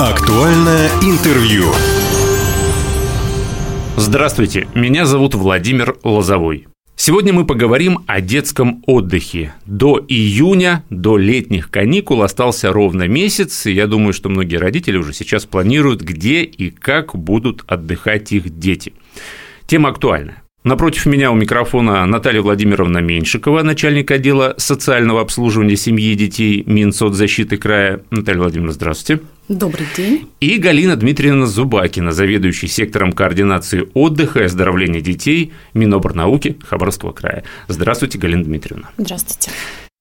Актуальное интервью. Здравствуйте, меня зовут Владимир Лозовой. Сегодня мы поговорим о детском отдыхе. До июня, до летних каникул остался ровно месяц, и я думаю, что многие родители уже сейчас планируют, где и как будут отдыхать их дети. Тема актуальна. Напротив меня у микрофона Наталья Владимировна Меньшикова, начальник отдела социального обслуживания семьи и детей Минсоцзащиты края. Наталья Владимировна, здравствуйте. Добрый день. И Галина Дмитриевна Зубакина, заведующий сектором координации отдыха и оздоровления детей Миноборнауки Хабаровского края. Здравствуйте, Галина Дмитриевна. Здравствуйте.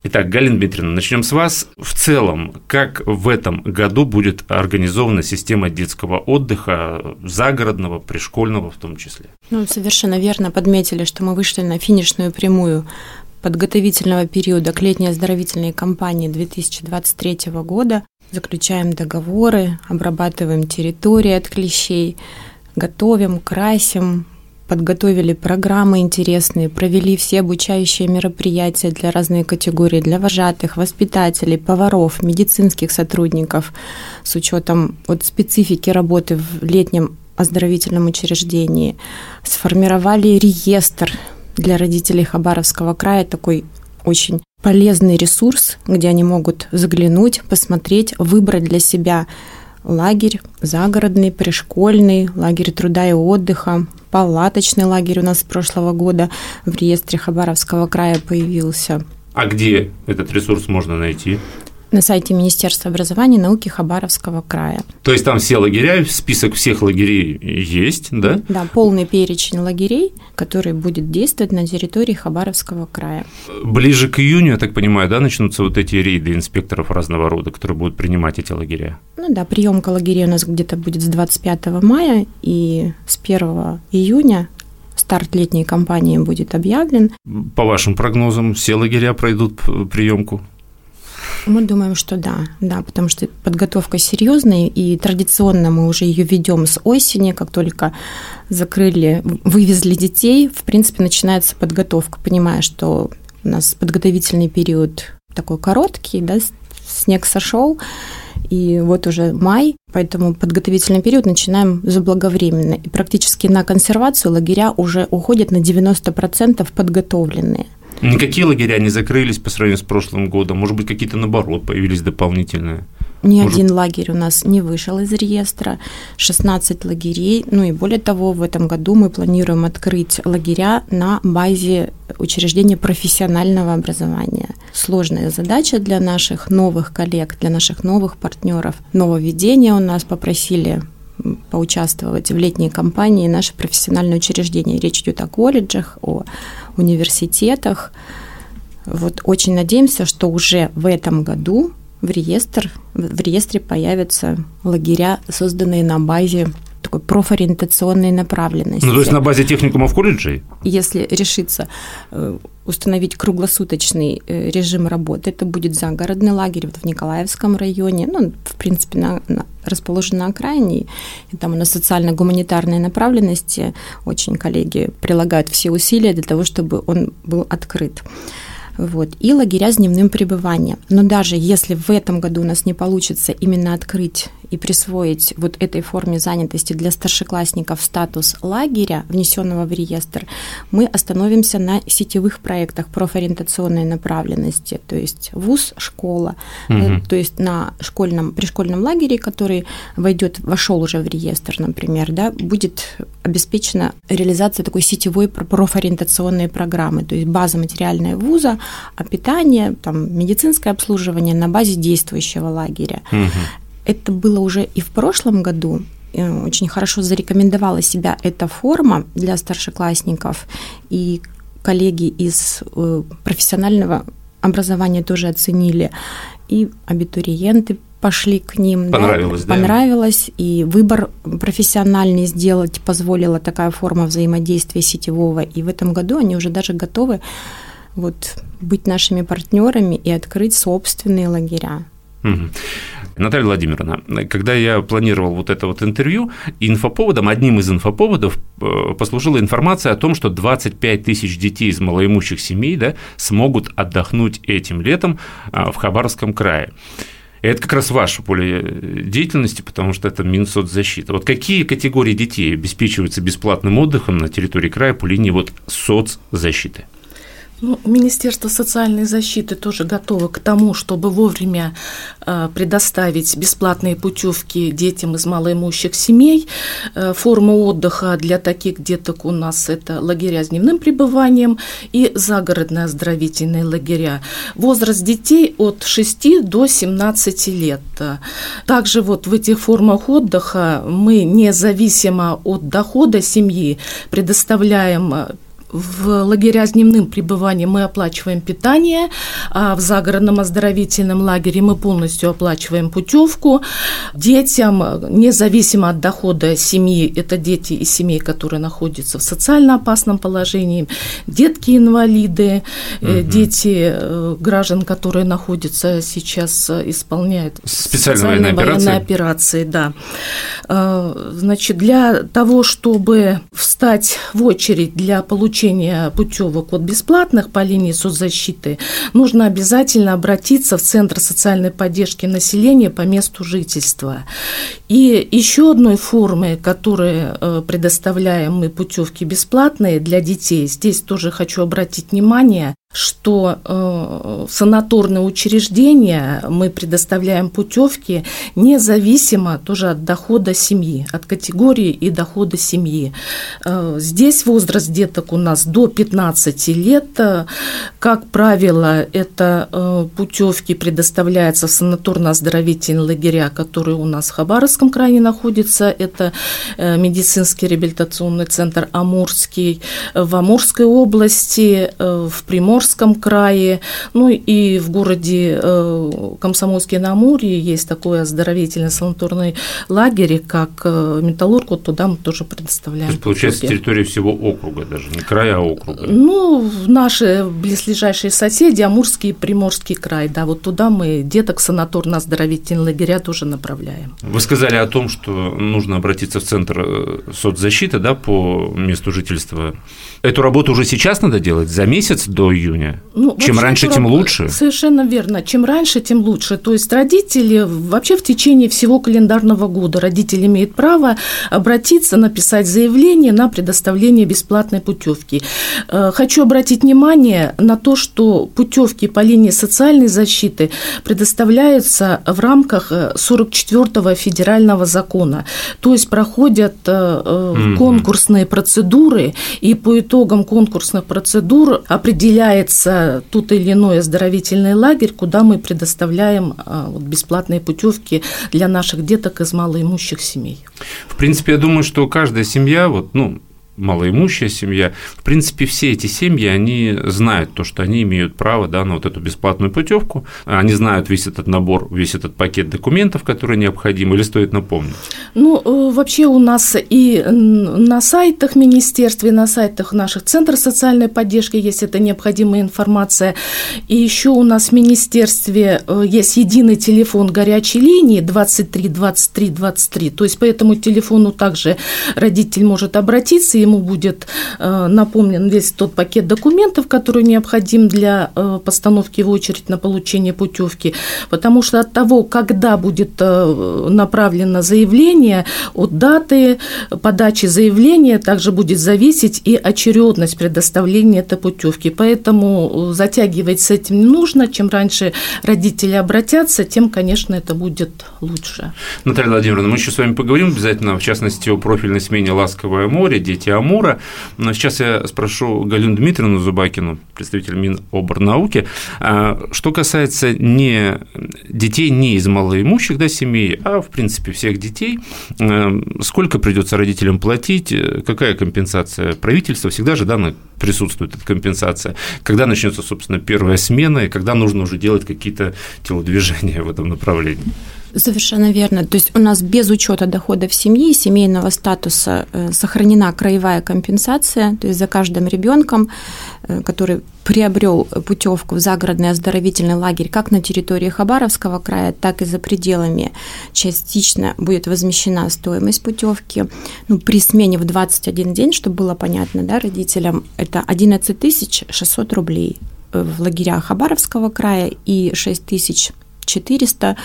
Итак, Галина Дмитриевна, начнем с вас. В целом, как в этом году будет организована система детского отдыха, загородного, пришкольного в том числе? Ну, совершенно верно подметили, что мы вышли на финишную прямую подготовительного периода к летней оздоровительной кампании 2023 года заключаем договоры, обрабатываем территории от клещей, готовим, красим, подготовили программы интересные, провели все обучающие мероприятия для разных категорий, для вожатых, воспитателей, поваров, медицинских сотрудников с учетом вот специфики работы в летнем оздоровительном учреждении. Сформировали реестр для родителей Хабаровского края, такой очень полезный ресурс, где они могут заглянуть, посмотреть, выбрать для себя лагерь загородный, пришкольный, лагерь труда и отдыха, палаточный лагерь у нас с прошлого года в реестре Хабаровского края появился. А где этот ресурс можно найти? На сайте Министерства образования и науки Хабаровского края. То есть там все лагеря, список всех лагерей есть, да? Да, полный перечень лагерей, который будет действовать на территории Хабаровского края. Ближе к июню, я так понимаю, да, начнутся вот эти рейды инспекторов разного рода, которые будут принимать эти лагеря? Ну да, приемка лагерей у нас где-то будет с 25 мая, и с 1 июня старт летней кампании будет объявлен. По вашим прогнозам, все лагеря пройдут приемку? Мы думаем, что да, да, потому что подготовка серьезная, и традиционно мы уже ее ведем с осени, как только закрыли, вывезли детей, в принципе, начинается подготовка, понимая, что у нас подготовительный период такой короткий, да, снег сошел, и вот уже май, поэтому подготовительный период начинаем заблаговременно. И практически на консервацию лагеря уже уходят на 90% подготовленные. Никакие лагеря не закрылись по сравнению с прошлым годом. Может быть, какие-то наоборот появились дополнительные. Ни Может... один лагерь у нас не вышел из реестра, 16 лагерей. Ну и более того, в этом году мы планируем открыть лагеря на базе учреждения профессионального образования. Сложная задача для наших новых коллег, для наших новых партнеров. Нововведение у нас попросили поучаствовать в летней кампании наши профессиональные учреждения. Речь идет о колледжах, о университетах. Вот очень надеемся, что уже в этом году в реестр в реестре появятся лагеря, созданные на базе такой профориентационной направленности. Ну, то есть на базе техникумов колледжей? Если решится э, установить круглосуточный э, режим работы, это будет загородный лагерь вот в Николаевском районе, ну, в принципе, на, на, расположен на окраине, и там у нас социально-гуманитарные направленности, очень коллеги прилагают все усилия для того, чтобы он был открыт вот, и лагеря с дневным пребыванием. Но даже если в этом году у нас не получится именно открыть и присвоить вот этой форме занятости для старшеклассников статус лагеря, внесенного в реестр, мы остановимся на сетевых проектах профориентационной направленности, то есть вуз, школа, угу. то есть на школьном, при школьном лагере, который войдет, вошел уже в реестр, например, да, будет обеспечена реализация такой сетевой профориентационной программы, то есть база материальная вуза, а питание, там, медицинское обслуживание на базе действующего лагеря. Угу. Это было уже и в прошлом году, очень хорошо зарекомендовала себя эта форма для старшеклассников, и коллеги из э, профессионального образования тоже оценили, и абитуриенты пошли к ним. Понравилось, да? Понравилось, и выбор профессиональный сделать позволила такая форма взаимодействия сетевого, и в этом году они уже даже готовы вот быть нашими партнерами и открыть собственные лагеря. Угу. Наталья Владимировна, когда я планировал вот это вот интервью, инфоповодом, одним из инфоповодов э, послужила информация о том, что 25 тысяч детей из малоимущих семей да, смогут отдохнуть этим летом а, в Хабаровском крае. Это как раз ваше поле деятельности, потому что это Минсоцзащита. Вот какие категории детей обеспечиваются бесплатным отдыхом на территории края по линии вот соцзащиты? Ну, Министерство социальной защиты тоже готово к тому, чтобы вовремя э, предоставить бесплатные путевки детям из малоимущих семей. Э, формы отдыха для таких деток у нас это лагеря с дневным пребыванием и загородные оздоровительные лагеря. Возраст детей от 6 до 17 лет. Также вот в этих формах отдыха мы независимо от дохода семьи предоставляем в лагеря с дневным пребыванием мы оплачиваем питание, а в загородном оздоровительном лагере мы полностью оплачиваем путевку. Детям, независимо от дохода семьи, это дети из семей, которые находятся в социально опасном положении, детки-инвалиды, угу. дети э, граждан, которые находятся сейчас, э, исполняют специальные военные операции. операции. Да. Значит, для того, чтобы встать в очередь для получения получения путевок вот бесплатных по линии соцзащиты, нужно обязательно обратиться в Центр социальной поддержки населения по месту жительства. И еще одной формой, которой э, предоставляем мы путевки бесплатные для детей, здесь тоже хочу обратить внимание, что э, санаторные учреждения мы предоставляем путевки независимо тоже от дохода семьи, от категории и дохода семьи. Э, здесь возраст деток у нас до 15 лет. Как правило, это э, путевки предоставляются в санаторно-оздоровительные лагеря, которые у нас в Хабаровском крае находятся. Это э, медицинский реабилитационный центр Амурский в Амурской области, э, в Приморском Приморском крае, ну и в городе э, Комсомольске на Амуре есть такой оздоровительный санаторный лагерь, как э, Металлург, вот туда мы тоже предоставляем. То есть, получается, территория всего округа даже, не края, а округа? Ну, наши близлежащие соседи, Амурский и Приморский край, да, вот туда мы деток санаторно-оздоровительные лагеря тоже направляем. Вы сказали о том, что нужно обратиться в Центр э, соцзащиты, да, по месту жительства. Эту работу уже сейчас надо делать, за месяц до июня? Июня. Ну, Чем раньше, тем лучше. Совершенно верно. Чем раньше, тем лучше. То есть родители вообще в течение всего календарного года родители имеют право обратиться, написать заявление на предоставление бесплатной путевки. Э, хочу обратить внимание на то, что путевки по линии социальной защиты предоставляются в рамках 44-го э, федерального закона. То есть проходят mm-hmm. конкурсные процедуры, и по итогам конкурсных процедур определяется выбирается тот или иной оздоровительный лагерь, куда мы предоставляем а, бесплатные путевки для наших деток из малоимущих семей. В принципе, я думаю, что каждая семья, вот, ну, малоимущая семья. В принципе, все эти семьи, они знают то, что они имеют право да, на вот эту бесплатную путевку. Они знают весь этот набор, весь этот пакет документов, которые необходимы, или стоит напомнить? Ну, э, вообще у нас и на сайтах министерства, и на сайтах наших центров социальной поддержки есть эта необходимая информация. И еще у нас в министерстве э, есть единый телефон горячей линии 23 23 23. То есть по этому телефону также родитель может обратиться, и ему будет э, напомнен весь тот пакет документов, который необходим для э, постановки в очередь на получение путевки, потому что от того, когда будет э, направлено заявление, от даты подачи заявления также будет зависеть и очередность предоставления этой путевки. Поэтому затягивать с этим не нужно. Чем раньше родители обратятся, тем, конечно, это будет лучше. Наталья Владимировна, мы еще с вами поговорим обязательно, в частности, о профильной смене «Ласковое море», «Дети Амура. Но сейчас я спрошу Галину Дмитриевну Зубакину, представитель Миноборнауки. А, что касается не детей не из малоимущих да, семей, а, в принципе, всех детей, а, сколько придется родителям платить, какая компенсация правительства, всегда же да, присутствует эта компенсация, когда начнется, собственно, первая смена, и когда нужно уже делать какие-то телодвижения в этом направлении. Совершенно верно. То есть у нас без учета доходов семьи, семейного статуса э, сохранена краевая компенсация, то есть за каждым ребенком, э, который приобрел путевку в загородный оздоровительный лагерь как на территории Хабаровского края, так и за пределами частично будет возмещена стоимость путевки. Ну, при смене в 21 день, чтобы было понятно да, родителям, это 11 600 рублей в лагерях Хабаровского края и 6 тысяч 400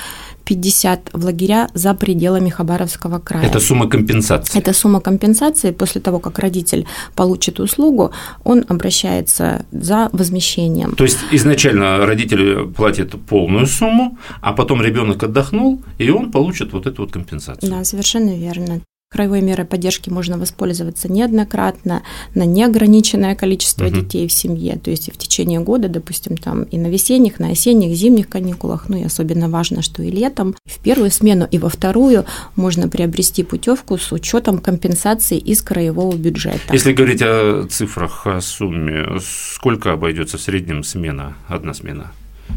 50 в лагеря за пределами Хабаровского края. Это сумма компенсации? Это сумма компенсации. После того, как родитель получит услугу, он обращается за возмещением. То есть изначально родитель платит полную сумму, а потом ребенок отдохнул, и он получит вот эту вот компенсацию. Да, совершенно верно. Краевой мерой поддержки можно воспользоваться неоднократно на неограниченное количество угу. детей в семье, то есть и в течение года, допустим, там и на весенних, на осенних, зимних каникулах, ну и особенно важно, что и летом. В первую смену и во вторую можно приобрести путевку с учетом компенсации из краевого бюджета. Если говорить о цифрах, о сумме, сколько обойдется в среднем смена, одна смена?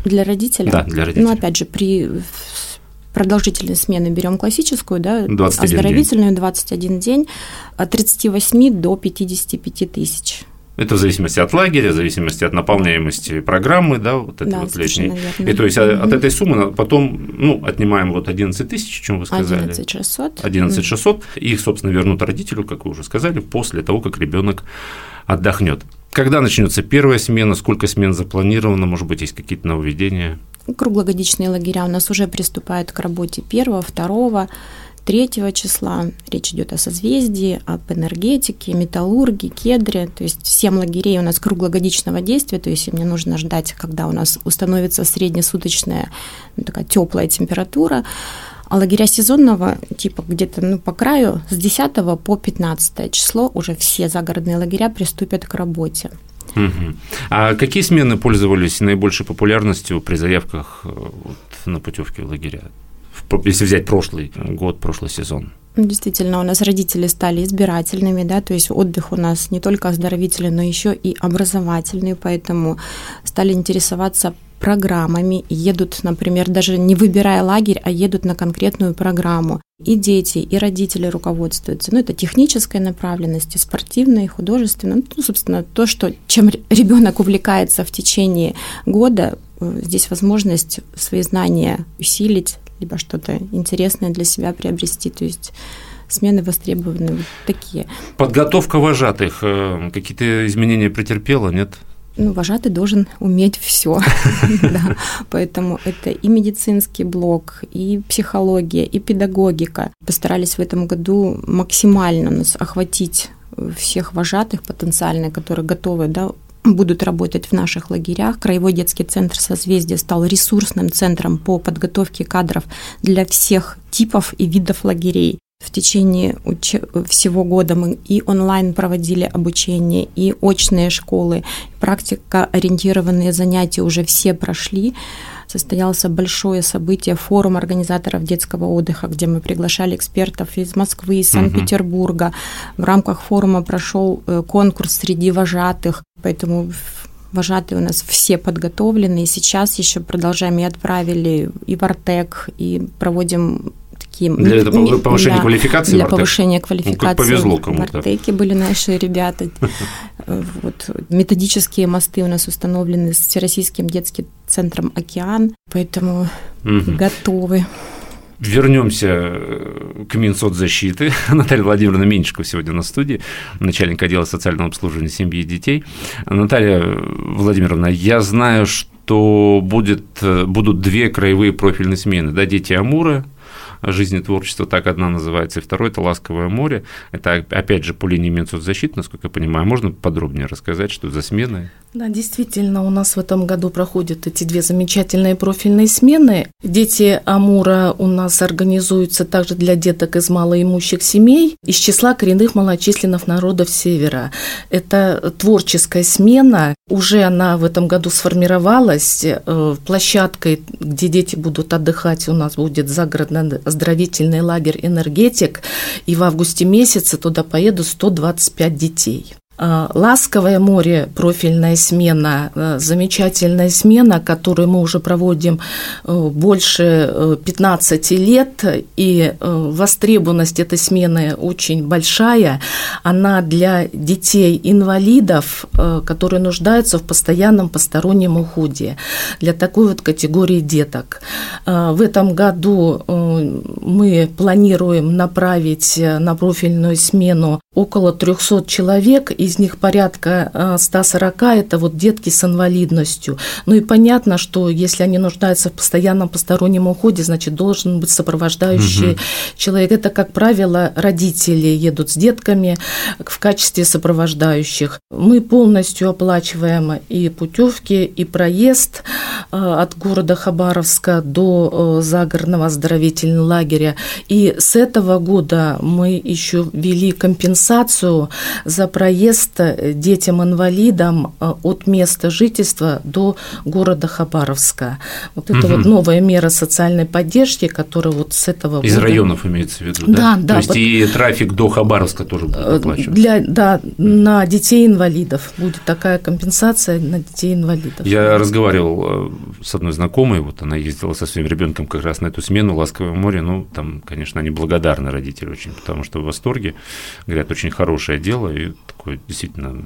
Для родителя? Да, для родителя. Ну, опять же, при продолжительность смены берем классическую, да, оздоровительную, день. 21 день, от 38 до 55 тысяч. Это в зависимости от лагеря, в зависимости от наполняемости программы, да, вот этой да, вот летней. И то есть mm-hmm. от этой суммы потом, ну, отнимаем вот 11 тысяч, чем вы сказали. 11 600. 11 600. Mm-hmm. Их, собственно, вернут родителю, как вы уже сказали, после того, как ребенок отдохнет. Когда начнется первая смена, сколько смен запланировано, может быть, есть какие-то нововведения? Круглогодичные лагеря у нас уже приступают к работе 1, 2, 3 числа. Речь идет о созвездии, об энергетике, металлургии, кедре. То есть 7 лагерей у нас круглогодичного действия, то есть мне нужно ждать, когда у нас установится среднесуточная ну, такая теплая температура. А лагеря сезонного типа где-то ну, по краю с 10 по 15 число уже все загородные лагеря приступят к работе. Угу. А какие смены пользовались наибольшей популярностью при заявках э, вот, на путевки в лагеря? Если взять прошлый год, прошлый сезон. Действительно, у нас родители стали избирательными, да, то есть отдых у нас не только оздоровительный, но еще и образовательный, поэтому стали интересоваться программами, едут, например, даже не выбирая лагерь, а едут на конкретную программу. И дети, и родители руководствуются. Ну, это технической направленности, спортивной, художественной. Ну, собственно, то, что, чем ребенок увлекается в течение года, э, здесь возможность свои знания усилить, либо что-то интересное для себя приобрести. То есть смены востребованы вот такие. Подготовка вожатых э, какие-то изменения претерпела, нет? Ну, вожатый должен уметь все. Поэтому это и медицинский блок, и психология, и педагогика. Постарались в этом году максимально нас охватить всех вожатых потенциально, которые готовы да, будут работать в наших лагерях. Краевой детский центр «Созвездие» стал ресурсным центром по подготовке кадров для всех типов и видов лагерей. В течение всего года мы и онлайн проводили обучение, и очные школы, практика-ориентированные занятия уже все прошли. Состоялось большое событие, форум организаторов детского отдыха, где мы приглашали экспертов из Москвы, из Санкт-Петербурга. В рамках форума прошел э, конкурс среди вожатых, поэтому Вожатые у нас все подготовлены, и сейчас еще продолжаем и отправили и в Артек, и проводим такие... Для этого повышения да, квалификации Для повышения квалификации. Ну, как повезло кому-то. В Артеке были наши ребята. Вот. Методические мосты у нас установлены с Всероссийским детским центром «Океан», поэтому готовы. Вернемся э, к Минсоцзащиты. Наталья Владимировна Меньшикова сегодня на студии, начальник отдела социального обслуживания семьи и детей. Наталья Владимировна, я знаю, что будет, э, будут две краевые профильные смены. Да, дети Амура жизни творчества, так одна называется, и второй – это «Ласковое море». Это, опять же, по линии Минсоцзащиты, насколько я понимаю. Можно подробнее рассказать, что за смены? Да, действительно, у нас в этом году проходят эти две замечательные профильные смены. Дети Амура у нас организуются также для деток из малоимущих семей из числа коренных малочисленных народов Севера. Это творческая смена. Уже она в этом году сформировалась. Э, площадкой, где дети будут отдыхать, у нас будет загородный оздоровительный лагерь «Энергетик», и в августе месяце туда поедут 125 детей. А, Ласковое море, профильная смена, а, замечательная смена, которую мы уже проводим э, больше 15 э, лет, и э, востребованность этой смены очень большая. Она для детей-инвалидов, которые нуждаются в постоянном постороннем уходе, для такой вот категории деток. В этом году мы планируем направить на профильную смену около 300 человек, из них порядка 140 – это вот детки с инвалидностью. Ну и понятно, что если они нуждаются в постоянном постороннем уходе, значит, должен быть сопровождающий угу. человек. Это, как правило, родители едут с детками в качестве сопровождающих. Мы полностью оплачиваем и путевки, и проезд от города Хабаровска до загородного оздоровительного лагеря. И с этого года мы еще ввели компенсацию за проезд детям-инвалидам э, от места жительства до города Хабаровска. Вот это угу. вот новая мера социальной поддержки, которая вот с этого Из года... районов имеется в виду, да? Да, да. То есть вот... и трафик до Хабаровска тоже будет э, оплачиваться? Для, да, на детей-инвалидов будет такая компенсация на детей-инвалидов. Я разговаривал э, с одной знакомой, вот она ездила со своим ребенком как раз на эту смену «Ласковое море», ну, там, конечно, они благодарны родители очень, потому что в восторге, говорят, очень хорошее дело и такое действительно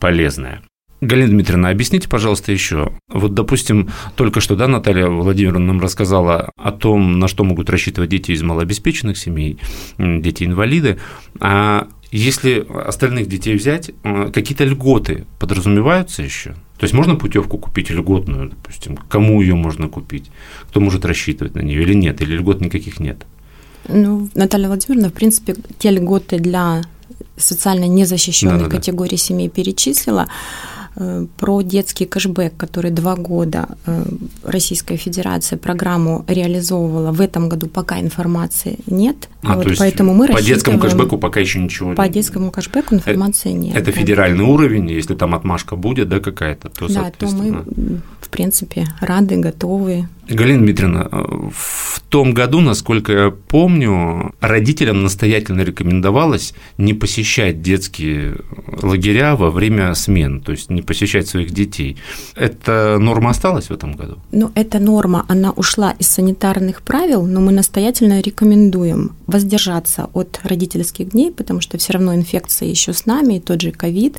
полезное. Галина Дмитриевна, объясните, пожалуйста, еще. Вот, допустим, только что, да, Наталья Владимировна нам рассказала о том, на что могут рассчитывать дети из малообеспеченных семей, дети-инвалиды. А если остальных детей взять, э, какие-то льготы подразумеваются еще? То есть можно путевку купить льготную, допустим, кому ее можно купить, кто может рассчитывать на нее или нет, или льгот никаких нет? Ну, Наталья Владимировна, в принципе, те льготы для социально незащищенных да, да, категорий семей перечислила. Э, про детский кэшбэк, который два года э, Российская Федерация программу реализовывала. В этом году пока информации нет. А, вот, поэтому мы по детскому кэшбэку пока еще ничего По детскому кэшбэку информации это, нет. Это федеральный уровень, если там отмашка будет, да, какая-то, то, Да, то мы, в принципе, рады, готовы Галина Дмитриевна, в том году, насколько я помню, родителям настоятельно рекомендовалось не посещать детские лагеря во время смен, то есть не посещать своих детей. Эта норма осталась в этом году? Ну, эта норма, она ушла из санитарных правил, но мы настоятельно рекомендуем воздержаться от родительских дней, потому что все равно инфекция еще с нами, и тот же ковид,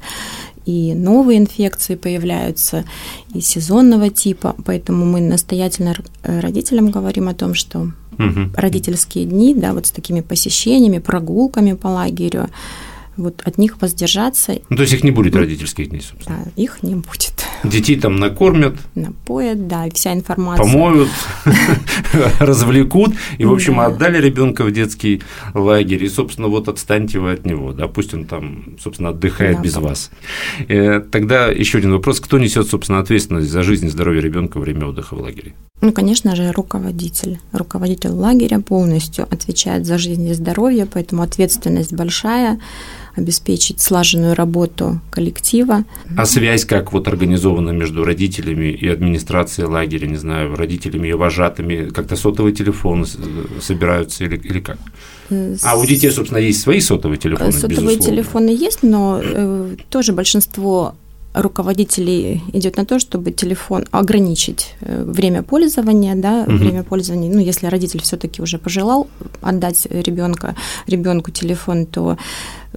и новые инфекции появляются, и сезонного типа, поэтому мы настоятельно родителям говорим о том, что угу. родительские дни, да, вот с такими посещениями, прогулками по лагерю, вот от них воздержаться. Ну, то есть их не будет родительских дней, собственно. Да, их не будет. Детей там накормят. Напоят, да, и вся информация. Помоют, развлекут. И, в общем, отдали ребенка в детский лагерь. И, собственно, вот отстаньте вы от него. Да, пусть он там, собственно, отдыхает без вас. Э, тогда еще один вопрос. Кто несет, собственно, ответственность за жизнь и здоровье ребенка во время отдыха в лагере? Ну, конечно же, руководитель. Руководитель лагеря полностью отвечает за жизнь и здоровье, поэтому ответственность большая обеспечить слаженную работу коллектива. А связь как вот организована между родителями и администрацией лагеря, не знаю, родителями и вожатыми, как-то сотовые телефоны собираются или, или как? А у детей, собственно, есть свои сотовые телефоны, Сотовые безусловно. телефоны есть, но э, тоже большинство руководителей идет на то, чтобы телефон ограничить э, время пользования, да, угу. время пользования. Ну, если родитель все-таки уже пожелал отдать ребенка ребенку телефон, то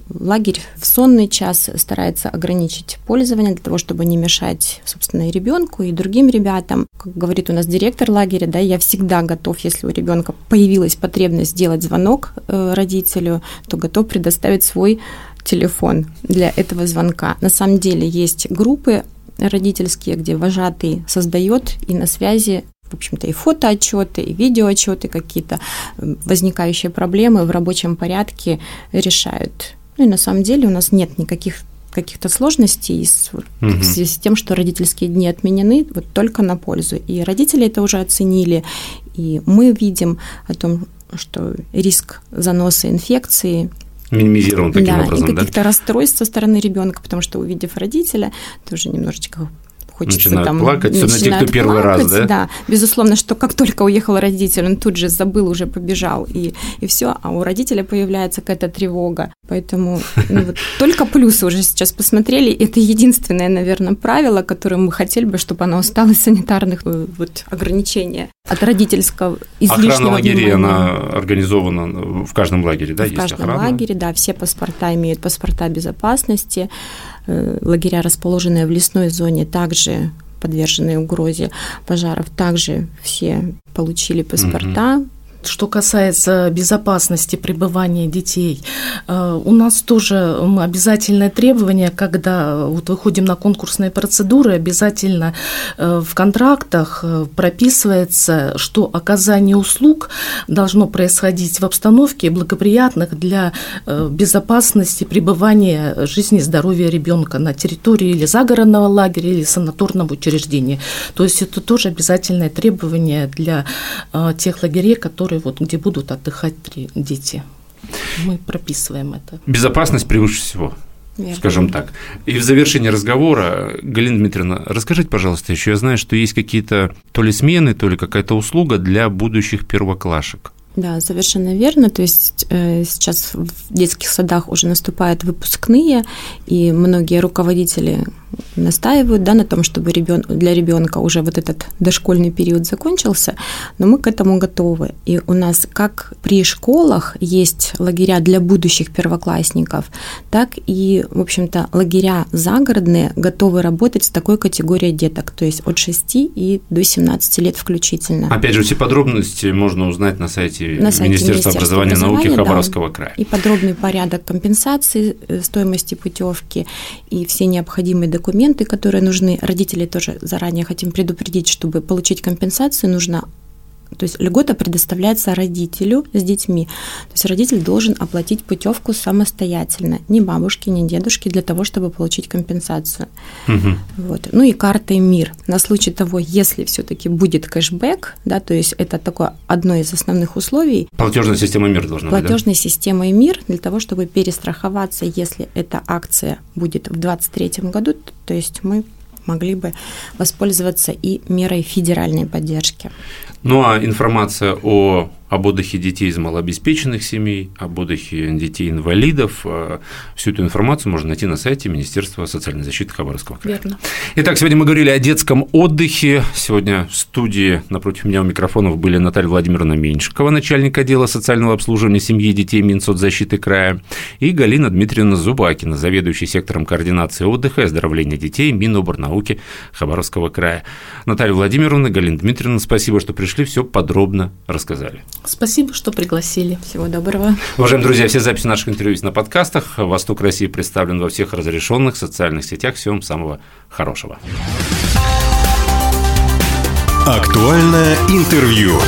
лагерь в сонный час старается ограничить пользование для того, чтобы не мешать, собственно, и ребенку, и другим ребятам. Как говорит у нас директор лагеря, да, я всегда готов, если у ребенка появилась потребность сделать звонок э, родителю, то готов предоставить свой телефон для этого звонка. На самом деле есть группы родительские, где вожатый создает и на связи в общем-то, и фотоотчеты, и видеоотчеты какие-то, возникающие проблемы в рабочем порядке решают. Ну и на самом деле у нас нет никаких каких-то сложностей с, угу. в связи с тем, что родительские дни отменены, вот только на пользу. И родители это уже оценили, и мы видим о том, что риск заноса инфекции минимизирован таким да, образом, и каких-то да? расстройств со стороны ребенка, потому что увидев родителя, тоже немножечко хочется начинают там... плакать, особенно те, кто первый плакать, раз, да? Да, безусловно, что как только уехал родитель, он тут же забыл, уже побежал, и, и все, а у родителя появляется какая-то тревога. Поэтому ну, вот, только плюсы уже сейчас посмотрели. Это единственное, наверное, правило, которое мы хотели бы, чтобы оно осталось санитарных э, вот, ограничений от родительского излишнего Охрана лагерей, она организована в каждом лагере, да? В каждом охрана? лагере, да, все паспорта имеют паспорта безопасности. Э, лагеря, расположенные в лесной зоне, также подверженные угрозе пожаров, также все получили паспорта. Угу Что касается безопасности пребывания детей, э, у нас тоже обязательное требование, когда вот выходим на конкурсные процедуры, обязательно э, в контрактах э, прописывается, что оказание услуг должно происходить в обстановке благоприятных для безопасности пребывания жизни и здоровья ребенка на территории или загородного лагеря, или санаторного учреждения. То есть это тоже обязательное требование для тех лагерей, которые которые вот где будут отдыхать дети. Мы прописываем это. Безопасность превыше всего. Верно. Скажем так. И в завершении разговора, Галина Дмитриевна, расскажите, пожалуйста, еще я знаю, что есть какие-то то ли смены, то ли какая-то услуга для будущих первоклашек. Да, совершенно верно. То есть э, сейчас в детских садах уже наступают выпускные, и многие руководители настаивают да, на том, чтобы ребен... для ребенка уже вот этот дошкольный период закончился, но мы к этому готовы. И у нас как при школах есть лагеря для будущих первоклассников, так и, в общем-то, лагеря загородные готовы работать с такой категорией деток, то есть от 6 и до 17 лет включительно. Опять же, все подробности можно узнать на сайте, на сайте Министерства, образования и науки Хабаровского да, края. И подробный порядок компенсации э, стоимости путевки и все необходимые документы документы, которые нужны. Родители тоже заранее хотим предупредить, чтобы получить компенсацию, нужно то есть льгота предоставляется родителю с детьми. То есть родитель должен оплатить путевку самостоятельно, ни бабушке, ни дедушке, для того, чтобы получить компенсацию. Угу. Вот. Ну и картой МИР. На случай того, если все-таки будет кэшбэк, да, то есть это такое одно из основных условий. Платежная система МИР должна быть. Платежной да? системой МИР для того, чтобы перестраховаться, если эта акция будет в 2023 году, то есть мы могли бы воспользоваться и мерой федеральной поддержки. Ну а информация о об отдыхе детей из малообеспеченных семей, об отдыхе детей-инвалидов. Э, всю эту информацию можно найти на сайте Министерства социальной защиты Хабаровского края. Верно. Итак, сегодня мы говорили о детском отдыхе. Сегодня в студии напротив меня у микрофонов были Наталья Владимировна Меньшикова, начальник отдела социального обслуживания семьи и детей Минсоцзащиты края, и Галина Дмитриевна Зубакина, заведующий сектором координации отдыха и оздоровления детей Миноборнауки Хабаровского края. Наталья Владимировна, Галина Дмитриевна, спасибо, что пришли, все подробно рассказали. Спасибо, что пригласили. Всего доброго. Уважаемые друзья, все записи наших интервью есть на подкастах. Восток России представлен во всех разрешенных социальных сетях. Всего вам самого хорошего. Актуальное интервью.